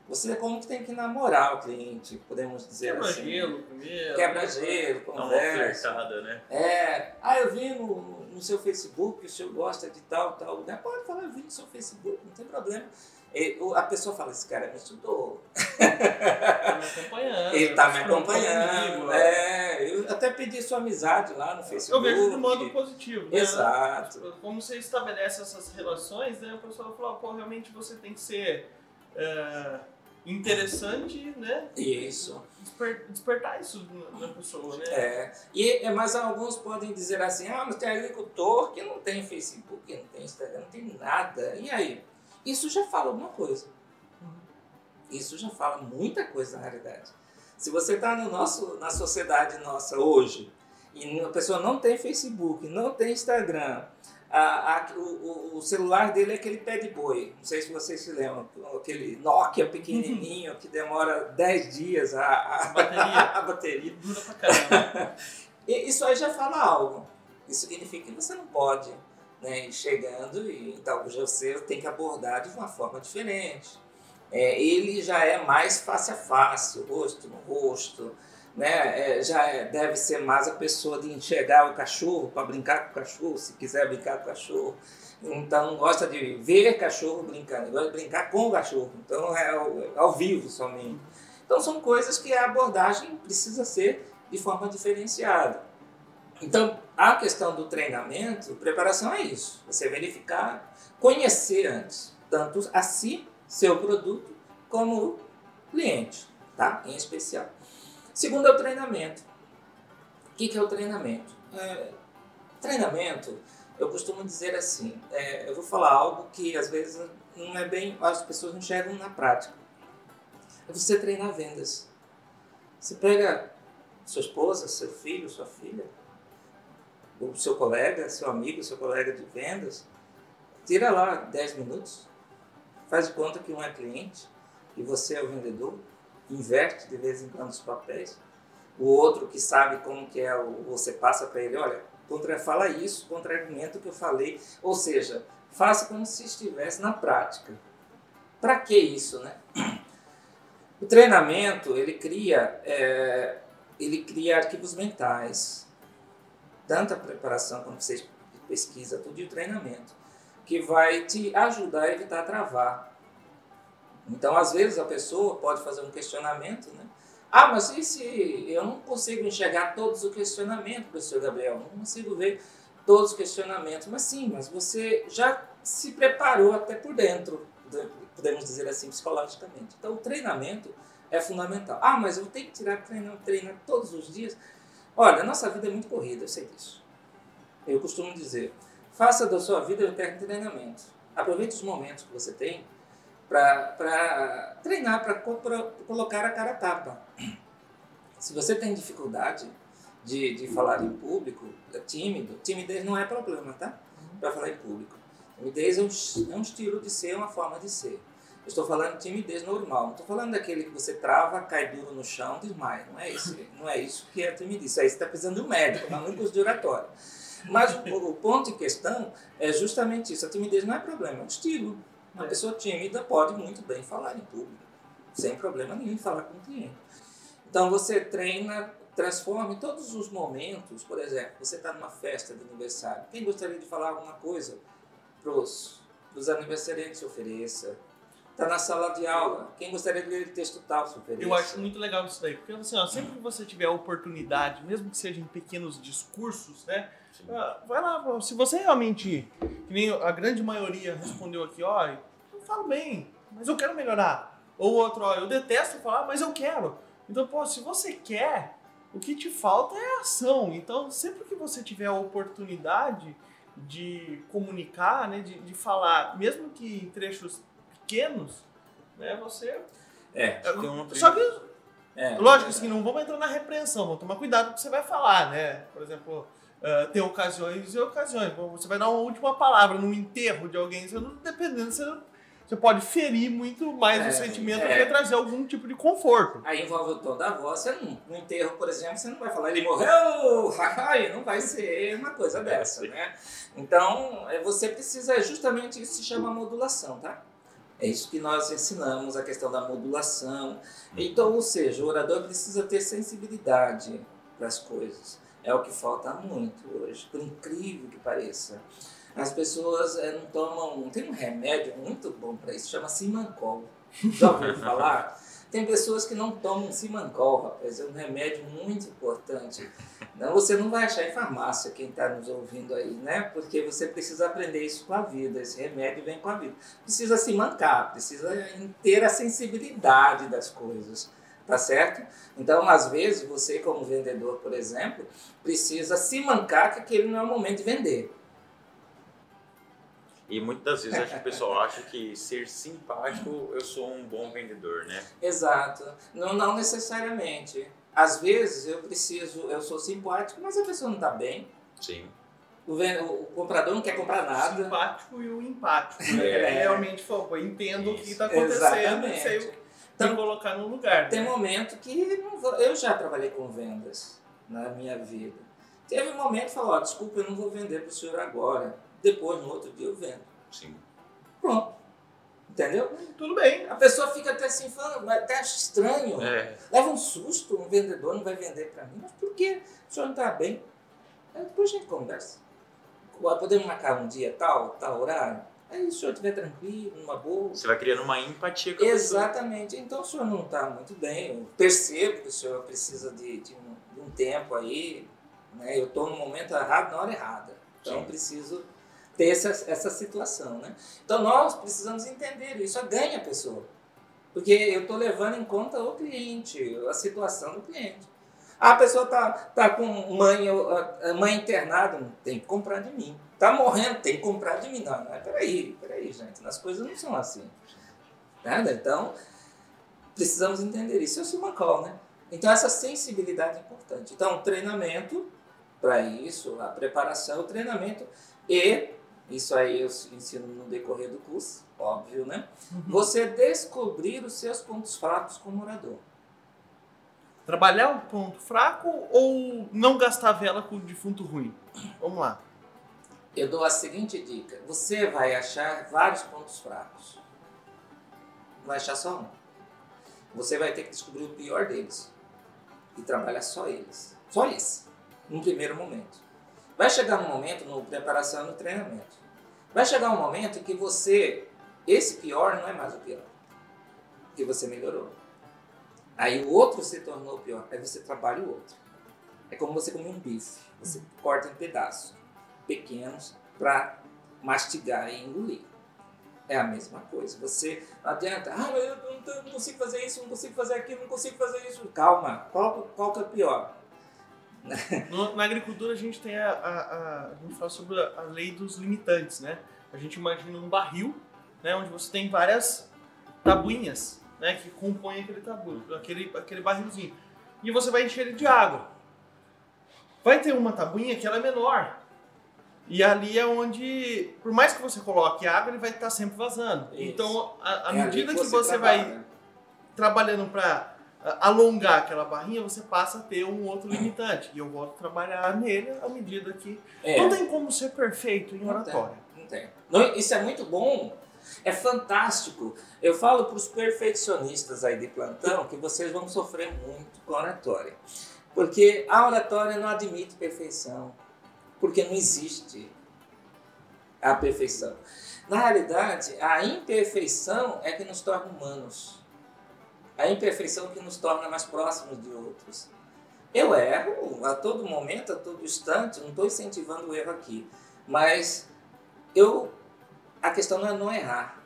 Você como que tem que namorar o cliente, podemos dizer Quebra assim. gelo primeiro. Quebra gelo, Dá uma conversa. flertada, né? É, ah, eu vi no, no seu Facebook o senhor gosta de tal, tal. Né? Pode falar, eu vi no seu Facebook, não tem problema. E, o- a pessoa fala, esse cara me estudou. Tá me acompanhando. Ele tá me se preocupa acompanhando. comigo, É, eu até pedi sua amizade lá no Eu Facebook. vejo de modo positivo. né? Exato. Tipo, Como você estabelece essas relações, né? O pessoal fala, pô, realmente você tem que ser é, interessante, né? Isso. Desper- despertar isso na pessoa, né? É, e, é, mas alguns podem dizer assim, ah, mas tem agricultor que não tem Facebook, não tem Instagram, não tem nada. E aí? Isso já fala alguma coisa. Isso já fala muita coisa na realidade. Se você está no nosso, na sociedade nossa hoje, e a pessoa não tem Facebook, não tem Instagram, a, a- o, o- celular dele é aquele pé de boi. Não sei se vocês se lembram, aquele Nokia pequenininho que demora 10 dias a, a, A bateria. [LAUGHS] a bateria. Dura pra caramba. [LAUGHS] Isso aí já fala algo. Isso significa que você não pode né, ir chegando e então você tem que abordar de uma forma diferente. É, ele já é mais face a face, rosto no rosto, né? É, já é- deve ser mais a pessoa de enxergar o cachorro para brincar com o cachorro, se quiser brincar com o cachorro. Então gosta de ver cachorro brincando, gosta de brincar com o cachorro. Então é ao, ao vivo somente. Então são coisas que a abordagem precisa ser de forma diferenciada. Então, a questão do treinamento, preparação é isso. Você verificar, conhecer antes, tanto a si, seu produto, como o cliente, tá? Em especial. Segundo é o treinamento. O que, é o treinamento? É, treinamento, eu costumo dizer assim, é, eu vou falar algo que às vezes não é bem, as pessoas não enxergam na prática. É você treinar vendas. Você pega sua esposa, seu filho, sua filha, o seu colega, seu amigo, seu colega de vendas, tira lá 10 minutos, faz conta que um é cliente e você é o vendedor, inverte de vez em quando os papéis. O outro que sabe como que é, você passa para ele, olha, contra, fala isso, contra-argumento que eu falei. Ou seja, faça como se estivesse na prática. Para que isso, né? O treinamento, ele cria, é, ele cria arquivos mentais, tanto a preparação quanto você pesquisa, tudo e o treinamento, que vai te ajudar a evitar travar. Então, às vezes, a pessoa pode fazer um questionamento, né? Ah, mas e se eu não consigo enxergar todos os questionamentos, professor Gabriel? Não consigo ver todos os questionamentos. Mas sim, mas você já se preparou até por dentro. podemos dizer assim, psicologicamente. Então, o treinamento é fundamental. Ah, mas eu tenho que tirar treinar, treinar todos os dias. Olha, a nossa vida é muito corrida, eu sei disso. Eu costumo dizer, faça da sua vida o eterno treinamento. Aproveite os momentos que você tem para treinar, para colocar a cara a tapa. Se você tem dificuldade de, de falar em público, é tímido, timidez não é problema, tá? Para falar em público. Timidez é um, é um estilo de ser, uma forma de ser. Eu estou falando de timidez normal. Não estou falando daquele que você trava, cai duro no chão, desmaia. Não é isso. Não é isso que é timidez. Isso aí você está precisando de um médico, não é um curso de oratório. Mas o, o, ponto em questão é justamente isso. A timidez não é problema, é um estilo. Uma é. pessoa tímida pode muito bem falar em público, sem problema nenhum falar com o cliente. Então você treina, transforma em todos os momentos. Por exemplo, você está numa festa de aniversário. Quem gostaria de falar alguma coisa para os aniversariantes se ofereça? Está na sala de aula. Quem gostaria de ler texto tal se ofereça? Eu acho muito legal isso daí. Porque assim, ó, sempre que você tiver a oportunidade, mesmo que seja em pequenos discursos, né? Ah, vai lá, se você realmente, que nem a grande maioria respondeu aqui, ó, falo bem, mas eu quero melhorar. Ou outro, ó, eu detesto falar, mas eu quero. Então, pô, se você quer, o que te falta é ação. Então, sempre que você tiver a oportunidade de comunicar, né, de, de falar, mesmo que em trechos pequenos, né, você... É, só que é, Lógico, assim, não vamos entrar na repreensão, vamos tomar cuidado com o que você vai falar, né? Por exemplo, uh, tem ocasiões e ocasiões. Você vai dar uma última palavra num enterro de alguém, você não, dependendo, você, você pode ferir muito mais é, o sentimento é. do que trazer algum tipo de conforto. Aí envolve o tom da voz, você não, no enterro, por exemplo, você não vai falar ele morreu, aí não vai ser uma coisa dessa, né? Então, é, você precisa, justamente isso se chama modulação, tá? É isso que nós ensinamos, a questão da modulação. Então, ou seja, o orador precisa ter sensibilidade para as coisas. É o que falta muito hoje, por incrível que pareça. As pessoas é, não tomam. Tem um remédio muito bom para isso, chama Simancol. [LAUGHS] Já ouviu falar? Tem pessoas que não tomam Simancol, rapaz, é um remédio muito importante. Não, você não vai achar em farmácia quem está nos ouvindo aí, né? Porque você precisa aprender isso com a vida, esse remédio vem com a vida. Precisa se mancar, precisa ter a sensibilidade das coisas, tá certo? Então, às vezes, você como vendedor, por exemplo, precisa se mancar que aquele não é o momento de vender. E muitas das vezes acho que o pessoal acha que ser simpático eu sou um bom vendedor, né? Exato. Não, não necessariamente. Às vezes eu preciso, eu sou simpático, mas a pessoa não está bem. Sim. O, o, comprador não quer comprar nada. O simpático e o empático. Né? É. Realmente, eu entendo Isso. o que está acontecendo Exatamente. e sei então, colocar no lugar. Tem né? momento que vou, eu já trabalhei com vendas na minha vida. Teve um momento que falou, oh, desculpa, eu não vou vender para o senhor agora depois, no outro dia, eu vendo. Sim. Pronto. Entendeu? Tudo bem. A pessoa fica até assim, falando, até acha estranho. É. Leva um susto, um vendedor não vai vender para mim. Mas por quê? O senhor não está bem? Aí depois a gente conversa. Podemos marcar um dia tal, tal horário? Aí se o senhor estiver tranquilo, numa boa. Você vai criando uma empatia com a Exatamente. Pessoa. Então o senhor não está muito bem. Eu percebo que o senhor precisa de, de, um, de um, tempo aí. Né? Eu estou no momento errado, na hora errada. Então Sim. preciso ter essa, essa situação. Né? Então nós precisamos entender isso, ganha a pessoa. Porque eu estou levando em conta o cliente, a situação do cliente. a pessoa está tá com mãe, mãe internada, tem que comprar de mim. Está morrendo, tem que comprar de mim. Não, não, peraí, peraí, gente, as coisas não são assim. Né? Então, precisamos entender isso. Isso é uma call, né? Então, essa sensibilidade é importante. Então, treinamento para isso, a preparação, o treinamento e isso aí eu ensino no decorrer do curso, óbvio, né? Uhum. Você descobrir os seus pontos fracos como orador. Trabalhar um ponto fraco ou não gastar vela com o defunto ruim? Vamos lá. Eu dou a seguinte dica: você vai achar vários pontos fracos. Não vai achar só um. Você vai ter que descobrir o pior deles e trabalhar só eles. Só esse, num primeiro momento. Vai chegar um momento no preparação e no treinamento Vai chegar um momento que você, esse pior não é mais o pior, porque você melhorou. Aí o outro se tornou pior, aí você trabalha o outro. É como você comer um bife, você corta em pedaços pequenos para mastigar e engolir. É a mesma coisa. Você não adianta, ah, eu não, não consigo fazer isso, não consigo fazer aquilo, não consigo fazer isso. Calma, qual, qual que é pior? No, na agricultura a gente tem a, a, a, a gente fala sobre a, a lei dos limitantes, né? A gente imagina um barril, né, onde você tem várias tabuinhas, né, que compõem aquele tabu, aquele aquele barrilzinho. E você vai encher ele de água. Vai ter uma tabuinha que ela é menor. E ali é onde, por mais que você coloque água, ele vai estar sempre vazando. Isso. Então, à É medida ali que você, trabalha, vai trabalhando para alongar aquela barrinha, você passa a ter um outro limitante. E eu volto a trabalhar nele à medida que. É. Não tem como ser perfeito em Não oratória. Não tem. Não, isso é muito bom, é fantástico. Eu falo para os perfeccionistas aí de plantão que vocês vão sofrer muito com a oratória. Porque a oratória não admite perfeição. Porque não existe a perfeição. Na realidade, a imperfeição é que nos torna humanos. A imperfeição que nos torna mais próximos de outros. Eu erro a todo momento, a todo instante, não estou incentivando o erro aqui. Mas eu a questão não é não errar.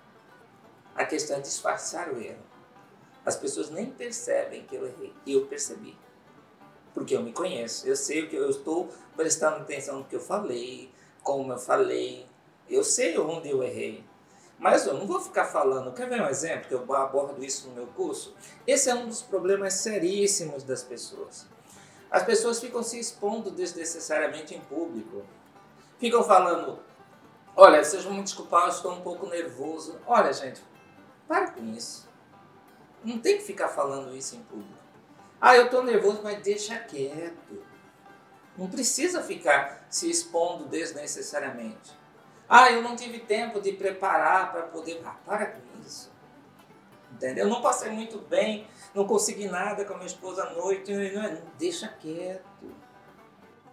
A questão é disfarçar o erro. As pessoas nem percebem que eu errei. Eu percebi. Porque eu me conheço. Eu sei o que eu estou prestando atenção no que eu falei, como eu falei. Eu sei onde eu errei. Mas eu não vou ficar falando. Quer ver um exemplo que eu abordo isso no meu curso? Esse é um dos problemas seríssimos das pessoas. As pessoas ficam se expondo desnecessariamente em público. Ficam falando, Olha, sejam muito desculpados, eu estou um pouco nervoso. Olha, gente, para com isso. Não tem que ficar falando isso em público. Ah, eu estou nervoso, mas deixa quieto. Não precisa ficar se expondo desnecessariamente. Ah, eu não tive tempo de preparar para poder. Ah, para com isso. Entendeu? Eu não passei muito bem, não consegui nada com a minha esposa à noite. Não, deixa quieto.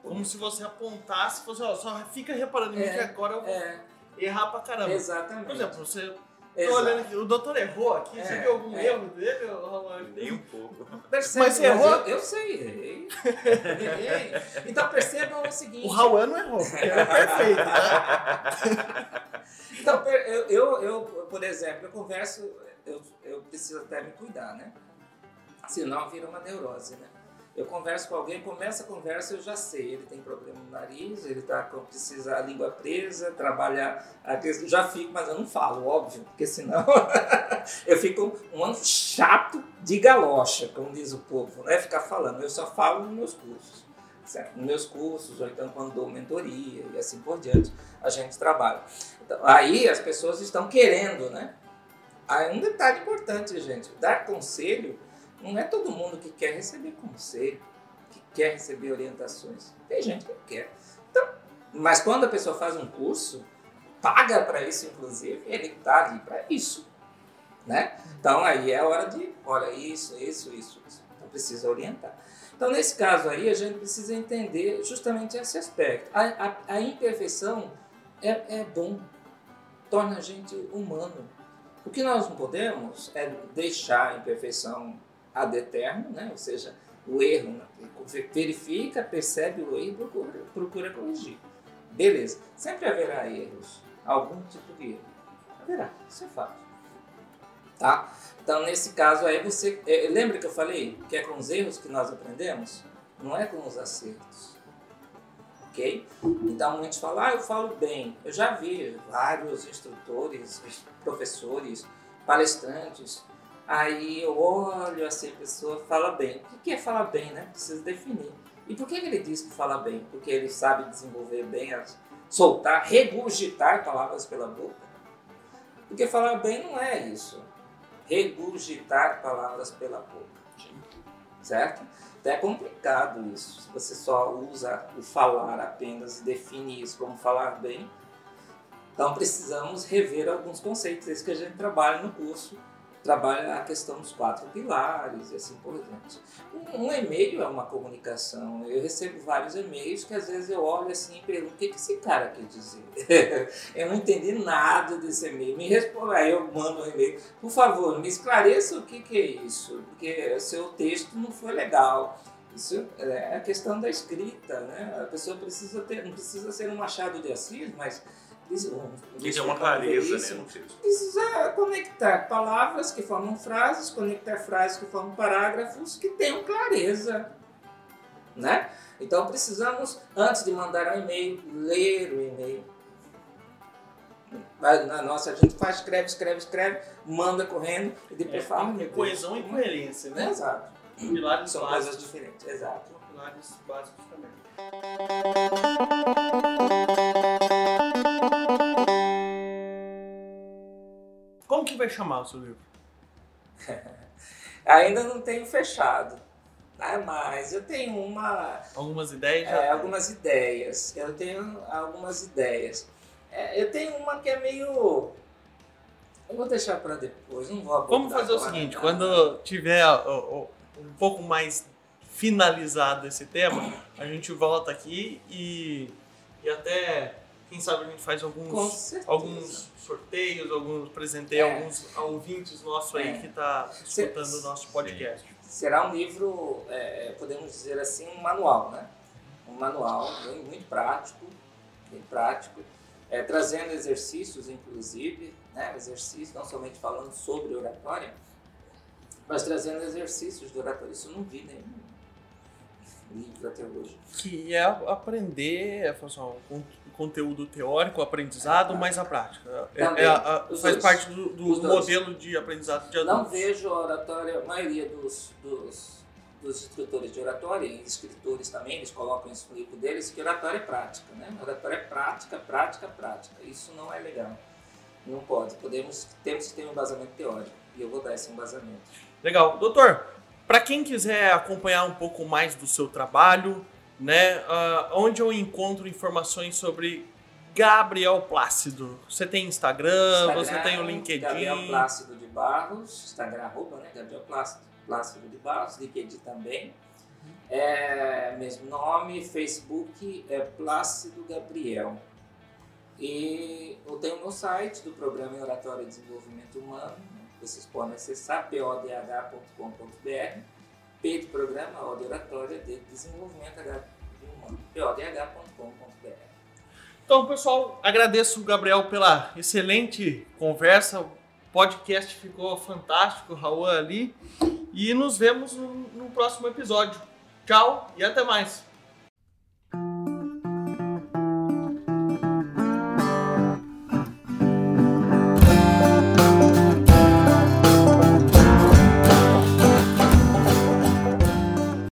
Como se você apontasse e fosse, ó, só fica reparando em mim É, que agora eu vou É, errar pra caramba. exatamente. Por exemplo, você. Tô olhando aqui, o doutor errou aqui, você É, viu algum é. erro dele, Romano? Nem um pouco. Percebe, Mas você errou? Eu, eu sei, errei. errei. Então percebam o seguinte. O Rauan não errou, porque ele é perfeito, né? Então, eu, eu, eu, por exemplo, eu converso, eu, eu preciso até me cuidar, né? Senão vira uma neurose, né? Eu converso com alguém, começa a conversa, eu já sei, ele tem problema no nariz, ele tá com, precisa a língua presa, trabalhar, já fico, mas eu não falo, óbvio, porque senão [LAUGHS] eu fico um ano chato de galocha, como diz o povo, né? Ficar falando, eu só falo nos meus cursos, certo? Nos meus cursos, ou então quando dou mentoria e assim por diante, a gente trabalha. Então, aí as pessoas estão querendo, né? Aí um detalhe importante, gente, dar conselho não é todo mundo que quer receber conselho, que quer receber orientações. Tem gente que quer. Então, mas quando a pessoa faz um curso, paga para isso, inclusive, ele está ali para isso. Né? Então aí é hora de, olha, isso, isso, isso, isso. Então precisa orientar. Então nesse caso aí a gente precisa entender justamente esse aspecto. A, a, a imperfeição é, é bom, torna a gente humano. O que nós não podemos é deixar a imperfeição ad eterno, né? ou seja, o erro, verifica, percebe o erro e procura, procura corrigir. Beleza, sempre haverá erros, algum tipo de erro. Haverá, isso é fato. Tá? Então, nesse caso aí, você. eh, lembra que eu falei que é com os erros que nós aprendemos? Não é com os acertos. Ok? Então, muitos falam, ah, eu falo bem. Eu já vi vários instrutores, professores, palestrantes. Aí eu olho assim, a pessoa fala bem. O que é falar bem, né? Precisa definir. E por que ele diz que fala bem? Porque ele sabe desenvolver bem, soltar, regurgitar palavras pela boca. Porque falar bem não é isso. Regurgitar palavras pela boca. Certo? Então é complicado isso. Se você só usa o falar apenas e define isso como falar bem, então precisamos rever alguns conceitos. É isso que a gente trabalha no curso. Trabalha a questão dos quatro pilares e assim por diante. Um, um e-mail é uma comunicação. Eu recebo vários e-mails que às vezes eu olho assim e pergunto o que, que esse cara quer dizer. [LAUGHS] eu não entendi nada desse e-mail. Me responda, aí eu mando um e-mail. Por favor, me esclareça o que, que é isso, porque seu texto não foi legal. Isso é a questão da escrita, né? A pessoa precisa ter, não precisa ser um machado de Assis, mas um, Quer dizer, uma clareza, né? no texto. Precisa conectar palavras que formam frases, conectar frases que formam parágrafos que tenham clareza, né? Então precisamos, antes de mandar um e-mail, ler o e-mail. Na nossa, a gente faz, escreve, escreve, escreve, manda correndo e depois É, fala. coesão e coerência, né? Exato. Pilares São coisas básicos. diferentes, exato. Pilares básicos também. Vai chamar o seu livro? [LAUGHS] Ainda não tenho fechado, né? mas eu tenho uma, Algumas ideias? já é, algumas ideias. Eu tenho algumas ideias. É, eu tenho uma que é meio. Eu vou deixar para depois, não vou abordar Vamos fazer o seguinte, não. quando tiver ó, ó, um pouco mais finalizado esse tema, a gente volta aqui e, e até, quem sabe a gente faz alguns, alguns sorteios, alguns presenteios, É. alguns ouvintes nossos aí É. que tá escutando o nosso podcast. Será um livro, é, podemos dizer assim, um manual, né? Um manual bem- muito prático, bem prático, é, trazendo exercícios, inclusive, né? Exercícios, não somente falando sobre oratória, mas trazendo exercícios de oratória. Isso eu não vi nenhum livro até hoje. Que é aprender, é, fazer um con- conteúdo teórico, aprendizado, mas a prática. É- Também, é a- faz dois. parte do, do dois. modelo de aprendizado de Não adultos. vejo a oratória, a maioria dos, dos, dos instrutores de oratória e escritores também, eles colocam isso no livro deles, que oratória é prática, né? Oratória é prática, prática, prática. Isso não é legal. Não pode. Podemos, temos que ter um embasamento teórico. E eu vou dar esse embasamento. Legal. Doutor, para quem quiser acompanhar um pouco mais do seu trabalho, né, ah, onde eu encontro informações sobre Gabriel Plácido? Você tem Instagram, você tem o LinkedIn? Gabriel Plácido de Barros, Instagram, arroba, né? Gabriel Plácido, Plácido de Barros, LinkedIn também. É, mesmo nome, Facebook é Plácido Gabriel. E eu tenho o meu site do Programa em Oratória e Desenvolvimento Humano. Vocês podem acessar podh.com.br. P Programa, O de Oratória, de Desenvolvimento Humano. podh.com.br. Então, pessoal, agradeço o Gabriel pela excelente conversa. O podcast ficou fantástico, Raul ali. E nos vemos no, no próximo episódio. Tchau e até mais.